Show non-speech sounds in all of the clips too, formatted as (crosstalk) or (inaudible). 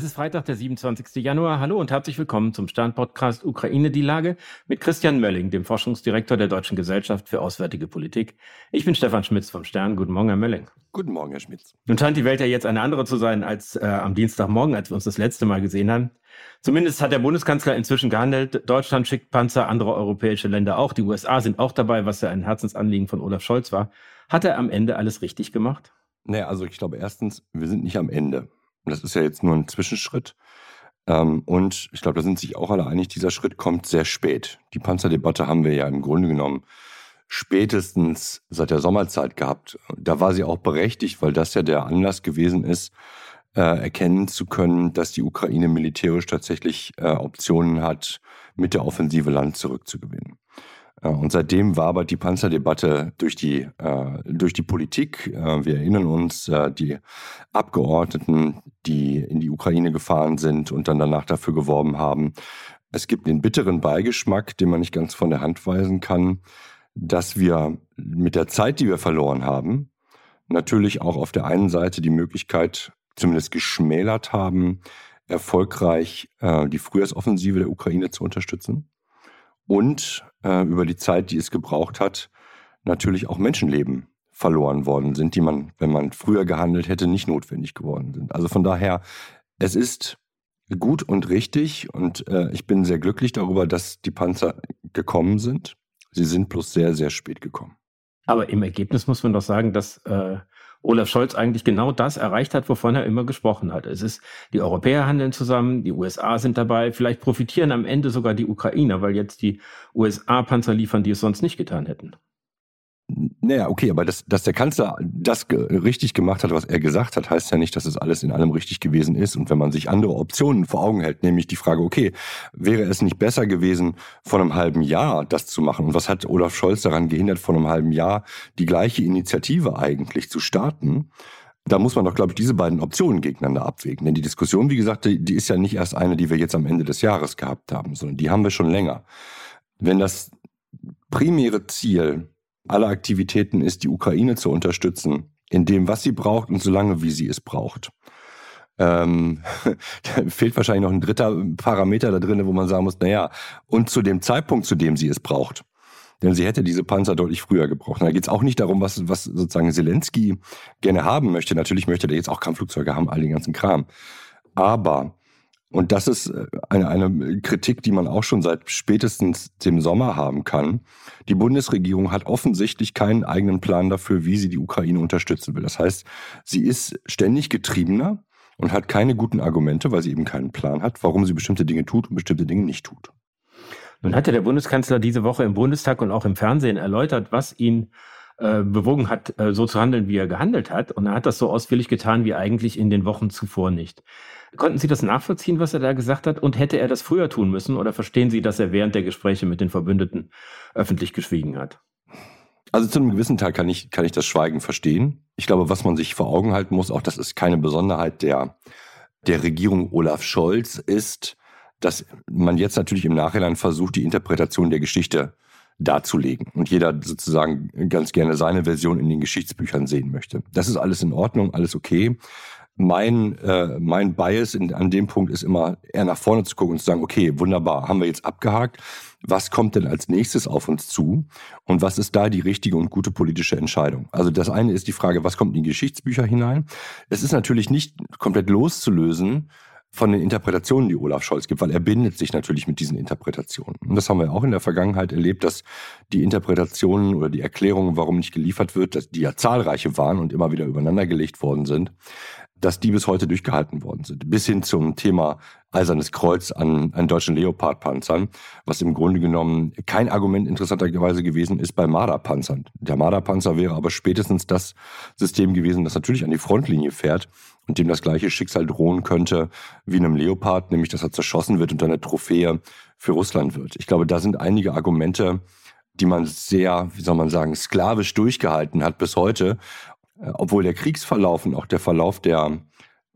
Es ist Freitag, der 27. Januar. Hallo und herzlich willkommen zum Stern-Podcast Ukraine die Lage mit Christian Mölling, dem Forschungsdirektor der Deutschen Gesellschaft für Auswärtige Politik. Ich bin Stefan Schmitz vom Stern. Guten Morgen, Herr Mölling. Guten Morgen, Herr Schmitz. Nun scheint die Welt ja jetzt eine andere zu sein als äh, am Dienstagmorgen, als wir uns das letzte Mal gesehen haben. Zumindest hat der Bundeskanzler inzwischen gehandelt. Deutschland schickt Panzer, andere europäische Länder auch. Die USA sind auch dabei, was ja ein Herzensanliegen von Olaf Scholz war. Hat er am Ende alles richtig gemacht? Naja, also ich glaube erstens, wir sind nicht am Ende. Das ist ja jetzt nur ein Zwischenschritt. Ähm, und ich glaube, da sind sich auch alle einig, dieser Schritt kommt sehr spät. Die Panzerdebatte haben wir ja im Grunde genommen spätestens seit der Sommerzeit gehabt. Da war sie auch berechtigt, weil das ja der Anlass gewesen ist, äh, erkennen zu können, dass die Ukraine militärisch tatsächlich äh, Optionen hat, mit der Offensive Land zurückzugewinnen. Äh, und seitdem wabert die Panzerdebatte durch die, äh, durch die Politik. Äh, wir erinnern uns, äh, die Abgeordneten, die in die Ukraine gefahren sind und dann danach dafür geworben haben. Es gibt den bitteren Beigeschmack, den man nicht ganz von der Hand weisen kann, dass wir mit der Zeit, die wir verloren haben, natürlich auch auf der einen Seite die Möglichkeit zumindest geschmälert haben, erfolgreich äh, die Frühjahrsoffensive der Ukraine zu unterstützen und äh, über die Zeit, die es gebraucht hat, natürlich auch Menschenleben verloren worden sind, die man, wenn man früher gehandelt hätte, nicht notwendig geworden sind. Also von daher, es ist gut und richtig und äh, ich bin sehr glücklich darüber, dass die Panzer gekommen sind. Sie sind bloß sehr, sehr spät gekommen. Aber im Ergebnis muss man doch sagen, dass äh, Olaf Scholz eigentlich genau das erreicht hat, wovon er immer gesprochen hat. Es ist, die Europäer handeln zusammen, die USA sind dabei, vielleicht profitieren am Ende sogar die Ukrainer, weil jetzt die USA Panzer liefern, die es sonst nicht getan hätten. Naja, okay, aber dass, dass der Kanzler das richtig gemacht hat, was er gesagt hat, heißt ja nicht, dass es alles in allem richtig gewesen ist. Und wenn man sich andere Optionen vor Augen hält, nämlich die Frage, okay, wäre es nicht besser gewesen, vor einem halben Jahr das zu machen? Und was hat Olaf Scholz daran gehindert, vor einem halben Jahr die gleiche Initiative eigentlich zu starten? Da muss man doch, glaube ich, diese beiden Optionen gegeneinander abwägen. Denn die Diskussion, wie gesagt, die, die ist ja nicht erst eine, die wir jetzt am Ende des Jahres gehabt haben, sondern die haben wir schon länger. Wenn das primäre Ziel aller Aktivitäten ist, die Ukraine zu unterstützen, in dem, was sie braucht und solange wie sie es braucht. Ähm, (laughs) da fehlt wahrscheinlich noch ein dritter Parameter da drin, wo man sagen muss, naja, und zu dem Zeitpunkt, zu dem sie es braucht. Denn sie hätte diese Panzer deutlich früher gebraucht. Da geht es auch nicht darum, was, was sozusagen Zelensky gerne haben möchte. Natürlich möchte er jetzt auch Kampfflugzeuge haben, all den ganzen Kram. Aber und das ist äh, eine, eine Kritik, die man auch schon seit spätestens dem Sommer haben kann. Die Bundesregierung hat offensichtlich keinen eigenen Plan dafür, wie sie die Ukraine unterstützen will. Das heißt, sie ist ständig getriebener und hat keine guten Argumente, weil sie eben keinen Plan hat, warum sie bestimmte Dinge tut und bestimmte Dinge nicht tut. Nun hatte der Bundeskanzler diese Woche im Bundestag und auch im Fernsehen erläutert, was ihn äh, bewogen hat, äh, so zu handeln, wie er gehandelt hat. Und er hat das so ausführlich getan wie eigentlich in den Wochen zuvor nicht. Konnten Sie das nachvollziehen, was er da gesagt hat? Und hätte er das früher tun müssen? Oder verstehen Sie, dass er während der Gespräche mit den Verbündeten öffentlich geschwiegen hat? Also zu einem gewissen Teil kann ich, kann ich das Schweigen verstehen. Ich glaube, was man sich vor Augen halten muss, auch das ist keine Besonderheit der, der Regierung Olaf Scholz, ist, dass man jetzt natürlich im Nachhinein versucht, die Interpretation der Geschichte darzulegen und jeder sozusagen ganz gerne seine Version in den Geschichtsbüchern sehen möchte. Das ist alles in Ordnung, alles okay mein, äh, mein Bias in, an dem Punkt ist immer eher nach vorne zu gucken und zu sagen, okay, wunderbar, haben wir jetzt abgehakt. Was kommt denn als nächstes auf uns zu? Und was ist da die richtige und gute politische Entscheidung? Also das eine ist die Frage, was kommt in die Geschichtsbücher hinein? Es ist natürlich nicht komplett loszulösen von den Interpretationen, die Olaf Scholz gibt, weil er bindet sich natürlich mit diesen Interpretationen. Und das haben wir auch in der Vergangenheit erlebt, dass die Interpretationen oder die Erklärungen, warum nicht geliefert wird, dass die ja zahlreiche waren und immer wieder übereinandergelegt worden sind, dass die bis heute durchgehalten worden sind. Bis hin zum Thema Eisernes Kreuz an, an deutschen Leopard-Panzern, was im Grunde genommen kein Argument interessanterweise gewesen ist bei Marder-Panzern. Der Marder-Panzer wäre aber spätestens das System gewesen, das natürlich an die Frontlinie fährt und dem das gleiche Schicksal drohen könnte wie einem Leopard, nämlich dass er zerschossen wird und eine Trophäe für Russland wird. Ich glaube, da sind einige Argumente, die man sehr, wie soll man sagen, sklavisch durchgehalten hat bis heute obwohl der Kriegsverlauf und auch der Verlauf der,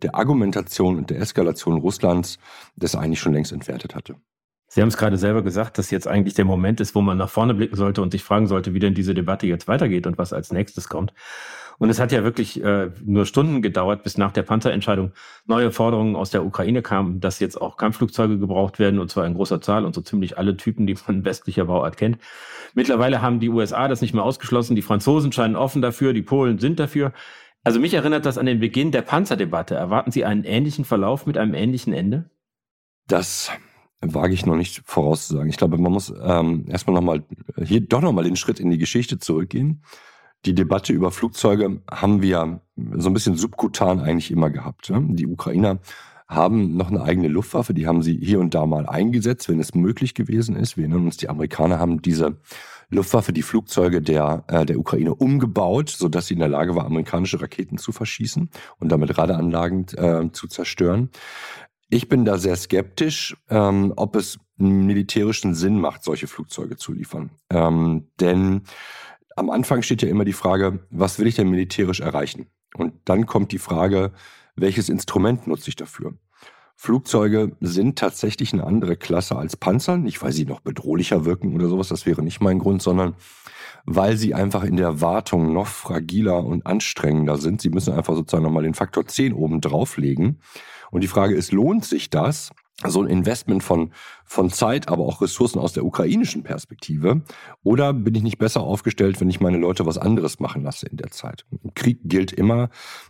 der Argumentation und der Eskalation Russlands das eigentlich schon längst entwertet hatte. Sie haben es gerade selber gesagt, dass jetzt eigentlich der Moment ist, wo man nach vorne blicken sollte und sich fragen sollte, wie denn diese Debatte jetzt weitergeht und was als nächstes kommt. Und es hat ja wirklich äh, nur Stunden gedauert, bis nach der Panzerentscheidung neue Forderungen aus der Ukraine kamen, dass jetzt auch Kampfflugzeuge gebraucht werden, und zwar in großer Zahl und so ziemlich alle Typen, die man (laughs) westlicher Bauart kennt. Mittlerweile haben die USA das nicht mehr ausgeschlossen, die Franzosen scheinen offen dafür, die Polen sind dafür. Also mich erinnert das an den Beginn der Panzerdebatte. Erwarten Sie einen ähnlichen Verlauf mit einem ähnlichen Ende? Das wage ich noch nicht vorauszusagen. Ich glaube, man muss ähm, erstmal nochmal hier doch nochmal den Schritt in die Geschichte zurückgehen die Debatte über Flugzeuge haben wir so ein bisschen subkutan eigentlich immer gehabt. Die Ukrainer haben noch eine eigene Luftwaffe, die haben sie hier und da mal eingesetzt, wenn es möglich gewesen ist. Wir erinnern uns, die Amerikaner haben diese Luftwaffe, die Flugzeuge der, äh, der Ukraine umgebaut, sodass sie in der Lage war, amerikanische Raketen zu verschießen und damit Radaranlagen äh, zu zerstören. Ich bin da sehr skeptisch, ähm, ob es militärischen Sinn macht, solche Flugzeuge zu liefern. Ähm, denn am Anfang steht ja immer die Frage, was will ich denn militärisch erreichen? Und dann kommt die Frage, welches Instrument nutze ich dafür? Flugzeuge sind tatsächlich eine andere Klasse als Panzer, nicht weil sie noch bedrohlicher wirken oder sowas, das wäre nicht mein Grund, sondern weil sie einfach in der Wartung noch fragiler und anstrengender sind. Sie müssen einfach sozusagen nochmal den Faktor 10 oben drauflegen. Und die Frage ist, lohnt sich das, so ein Investment von, von Zeit, aber auch Ressourcen aus der ukrainischen Perspektive? Oder bin ich nicht besser aufgestellt, wenn ich meine Leute was anderes machen lasse in der Zeit? Im Krieg gilt immer,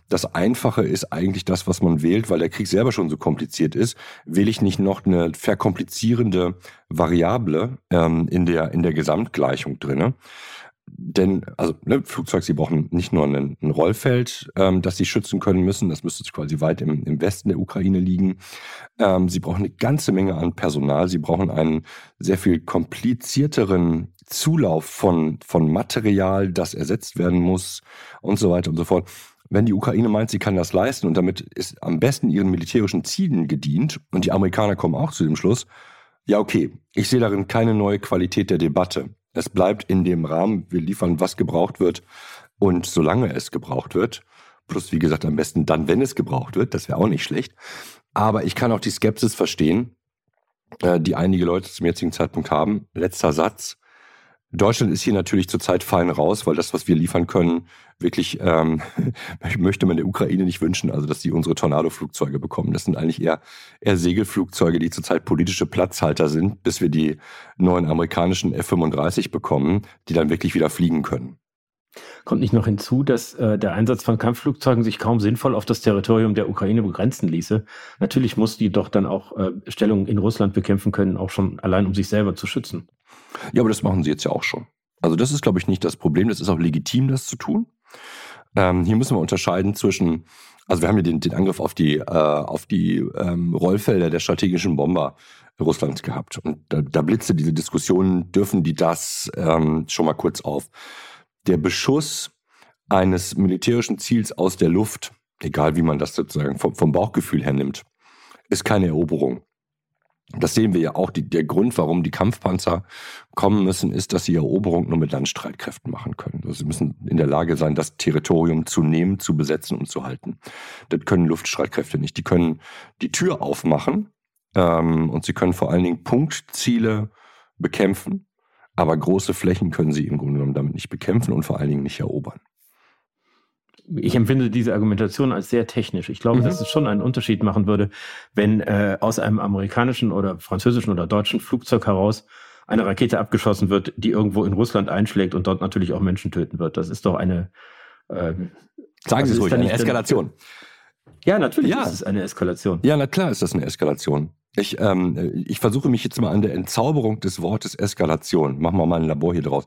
das Einfache ist eigentlich das, was man wählt, weil der Krieg selber schon so kompliziert ist. Wähle ich nicht noch eine verkomplizierende Variable ähm, in, der, in der Gesamtgleichung drinne? Denn, also ne, Flugzeug, sie brauchen nicht nur ein, ein Rollfeld, ähm, das sie schützen können müssen, das müsste quasi weit im, im Westen der Ukraine liegen. Ähm, sie brauchen eine ganze Menge an Personal, sie brauchen einen sehr viel komplizierteren Zulauf von, von Material, das ersetzt werden muss und so weiter und so fort. Wenn die Ukraine meint, sie kann das leisten und damit ist am besten ihren militärischen Zielen gedient und die Amerikaner kommen auch zu dem Schluss, ja okay, ich sehe darin keine neue Qualität der Debatte. Es bleibt in dem Rahmen, wir liefern, was gebraucht wird und solange es gebraucht wird. Plus, wie gesagt, am besten dann, wenn es gebraucht wird. Das wäre auch nicht schlecht. Aber ich kann auch die Skepsis verstehen, äh, die einige Leute zum jetzigen Zeitpunkt haben. Letzter Satz. Deutschland ist hier natürlich zurzeit fein raus, weil das, was wir liefern können, wirklich ähm, (laughs) möchte man der Ukraine nicht wünschen, also dass sie unsere Tornado-Flugzeuge bekommen. Das sind eigentlich eher, eher Segelflugzeuge, die zurzeit politische Platzhalter sind, bis wir die neuen amerikanischen F-35 bekommen, die dann wirklich wieder fliegen können. Kommt nicht noch hinzu, dass äh, der Einsatz von Kampfflugzeugen sich kaum sinnvoll auf das Territorium der Ukraine begrenzen ließe? Natürlich muss die doch dann auch äh, Stellungen in Russland bekämpfen können, auch schon allein um sich selber zu schützen. Ja, aber das machen sie jetzt ja auch schon. Also das ist, glaube ich, nicht das Problem. Das ist auch legitim, das zu tun. Ähm, hier müssen wir unterscheiden zwischen, also wir haben ja den, den Angriff auf die, äh, auf die ähm, Rollfelder der strategischen Bomber Russlands gehabt. Und da, da blitzte diese Diskussion, dürfen die das ähm, schon mal kurz auf. Der Beschuss eines militärischen Ziels aus der Luft, egal wie man das sozusagen vom, vom Bauchgefühl her nimmt, ist keine Eroberung. Das sehen wir ja auch. Die, der Grund, warum die Kampfpanzer kommen müssen, ist, dass sie Eroberung nur mit Landstreitkräften machen können. Also sie müssen in der Lage sein, das Territorium zu nehmen, zu besetzen und zu halten. Das können Luftstreitkräfte nicht. Die können die Tür aufmachen ähm, und sie können vor allen Dingen Punktziele bekämpfen. Aber große Flächen können sie im Grunde genommen damit nicht bekämpfen und vor allen Dingen nicht erobern ich empfinde diese Argumentation als sehr technisch. Ich glaube, mhm. dass es schon einen Unterschied machen würde, wenn äh, aus einem amerikanischen oder französischen oder deutschen Flugzeug heraus eine Rakete abgeschossen wird, die irgendwo in Russland einschlägt und dort natürlich auch Menschen töten wird. Das ist doch eine. Äh, Sagen Sie es ruhig, eine Eskalation. Ja, natürlich ja. ist es eine Eskalation. Ja, na klar ist das eine Eskalation. Ich, ähm, ich versuche mich jetzt mal an der Entzauberung des Wortes Eskalation. Machen wir mal ein Labor hier draus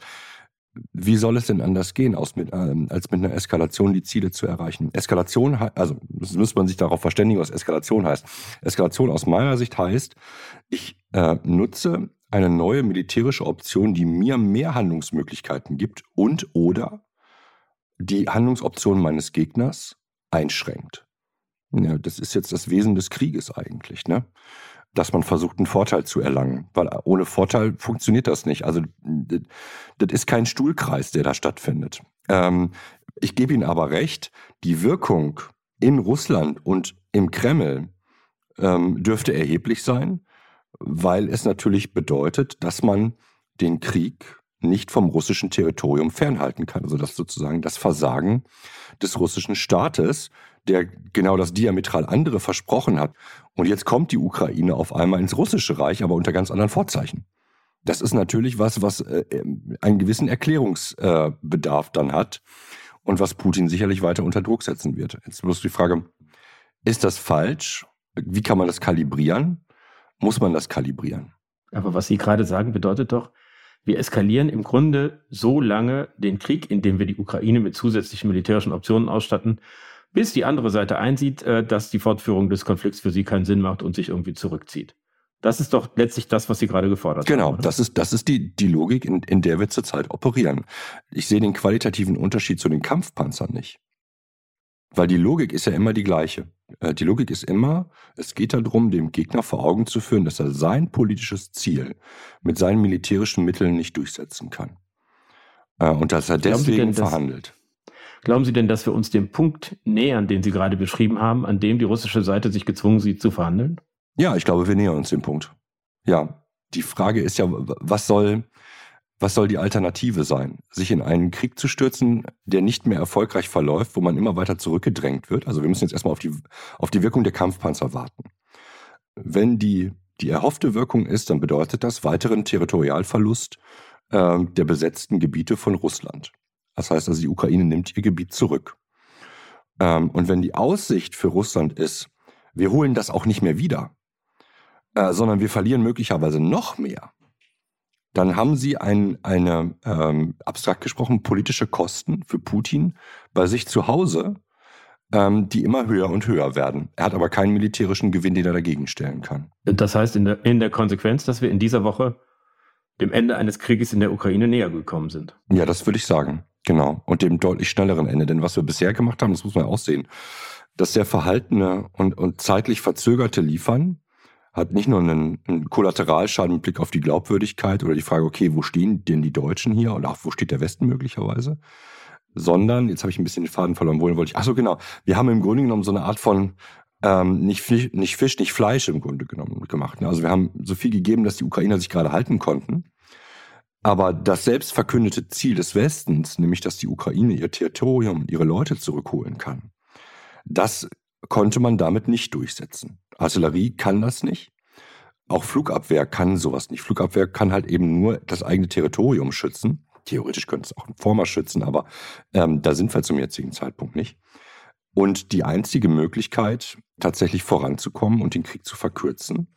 wie soll es denn anders gehen, ähm, als mit einer Eskalation die Ziele zu erreichen? Eskalation, also muss man sich darauf verständigen, was Eskalation heißt. Eskalation aus meiner Sicht heißt, ich äh, nutze eine neue militärische Option, die mir mehr Handlungsmöglichkeiten gibt und oder die Handlungsoption meines Gegners einschränkt. Ja, das ist jetzt das Wesen des Krieges eigentlich. Ne? Dass man versucht, einen Vorteil zu erlangen. Weil ohne Vorteil funktioniert das nicht. Also das ist kein Stuhlkreis, der da stattfindet. Ähm, ich gebe Ihnen aber recht, die Wirkung in Russland und im Kreml ähm, dürfte erheblich sein, weil es natürlich bedeutet, dass man den Krieg nicht vom russischen Territorium fernhalten kann. Also dass sozusagen das Versagen des russischen Staates, der genau das diametral andere versprochen hat. Und jetzt kommt die Ukraine auf einmal ins russische Reich, aber unter ganz anderen Vorzeichen. Das ist natürlich was, was äh, einen gewissen Erklärungsbedarf äh, dann hat und was Putin sicherlich weiter unter Druck setzen wird. Jetzt bloß die Frage, ist das falsch? Wie kann man das kalibrieren? Muss man das kalibrieren? Aber was Sie gerade sagen, bedeutet doch, wir eskalieren im Grunde so lange den Krieg, indem wir die Ukraine mit zusätzlichen militärischen Optionen ausstatten, bis die andere Seite einsieht, äh, dass die Fortführung des Konflikts für sie keinen Sinn macht und sich irgendwie zurückzieht. Das ist doch letztlich das, was Sie gerade gefordert genau, haben. Genau, das ist, das ist die, die Logik, in, in der wir zurzeit operieren. Ich sehe den qualitativen Unterschied zu den Kampfpanzern nicht. Weil die Logik ist ja immer die gleiche. Äh, die Logik ist immer, es geht darum, dem Gegner vor Augen zu führen, dass er sein politisches Ziel mit seinen militärischen Mitteln nicht durchsetzen kann. Äh, und dass er deswegen denn, verhandelt. Dass, glauben Sie denn, dass wir uns dem Punkt nähern, den Sie gerade beschrieben haben, an dem die russische Seite sich gezwungen sieht zu verhandeln? Ja, ich glaube, wir nähern uns dem Punkt. Ja, die Frage ist ja, was soll, was soll die Alternative sein? Sich in einen Krieg zu stürzen, der nicht mehr erfolgreich verläuft, wo man immer weiter zurückgedrängt wird? Also wir müssen jetzt erstmal auf die, auf die Wirkung der Kampfpanzer warten. Wenn die, die erhoffte Wirkung ist, dann bedeutet das weiteren Territorialverlust äh, der besetzten Gebiete von Russland. Das heißt also, die Ukraine nimmt ihr Gebiet zurück. Ähm, und wenn die Aussicht für Russland ist, wir holen das auch nicht mehr wieder, äh, sondern wir verlieren möglicherweise noch mehr, dann haben sie ein, eine, ähm, abstrakt gesprochen, politische Kosten für Putin bei sich zu Hause, ähm, die immer höher und höher werden. Er hat aber keinen militärischen Gewinn, den er dagegen stellen kann. Das heißt in der, in der Konsequenz, dass wir in dieser Woche dem Ende eines Krieges in der Ukraine näher gekommen sind. Ja, das würde ich sagen. Genau. Und dem deutlich schnelleren Ende. Denn was wir bisher gemacht haben, das muss man auch sehen, das sehr verhaltene und, und zeitlich verzögerte Liefern hat nicht nur einen, einen Kollateralschaden mit Blick auf die Glaubwürdigkeit oder die Frage, okay, wo stehen denn die Deutschen hier oder auch wo steht der Westen möglicherweise, sondern, jetzt habe ich ein bisschen den Faden verloren, wohin wollte ich, ach so genau, wir haben im Grunde genommen so eine Art von ähm, nicht, Fisch, nicht Fisch, nicht Fleisch im Grunde genommen gemacht. Also wir haben so viel gegeben, dass die Ukrainer sich gerade halten konnten. Aber das selbst verkündete Ziel des Westens, nämlich dass die Ukraine ihr Territorium, ihre Leute zurückholen kann, das konnte man damit nicht durchsetzen. Artillerie kann das nicht. Auch Flugabwehr kann sowas nicht. Flugabwehr kann halt eben nur das eigene Territorium schützen. Theoretisch könnte es auch einen Vormarsch schützen, aber ähm, da sind wir zum jetzigen Zeitpunkt nicht. Und die einzige Möglichkeit, tatsächlich voranzukommen und den Krieg zu verkürzen,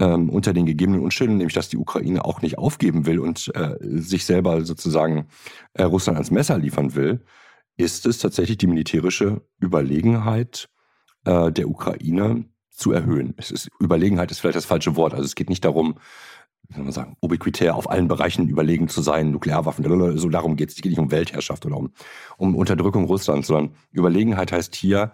ähm, unter den gegebenen Umständen, nämlich dass die Ukraine auch nicht aufgeben will und äh, sich selber sozusagen äh, Russland ans Messer liefern will, ist es tatsächlich die militärische Überlegenheit äh, der Ukraine zu erhöhen. Es ist, Überlegenheit ist vielleicht das falsche Wort. Also es geht nicht darum, wie soll man sagen, ubiquitär auf allen Bereichen überlegen zu sein, Nuklearwaffen, so darum geht es. Es geht nicht um Weltherrschaft oder um, um Unterdrückung Russlands, sondern Überlegenheit heißt hier,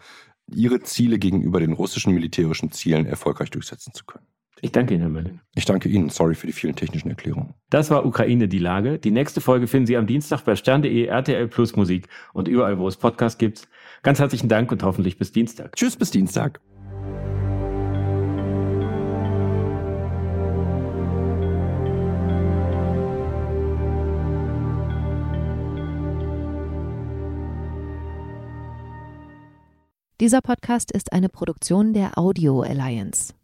ihre Ziele gegenüber den russischen militärischen Zielen erfolgreich durchsetzen zu können. Ich danke Ihnen, Herr Mölling. Ich danke Ihnen. Sorry für die vielen technischen Erklärungen. Das war Ukraine die Lage. Die nächste Folge finden Sie am Dienstag bei stern.de, RTL Plus Musik und überall, wo es Podcasts gibt. Ganz herzlichen Dank und hoffentlich bis Dienstag. Tschüss, bis Dienstag. Dieser Podcast ist eine Produktion der Audio Alliance.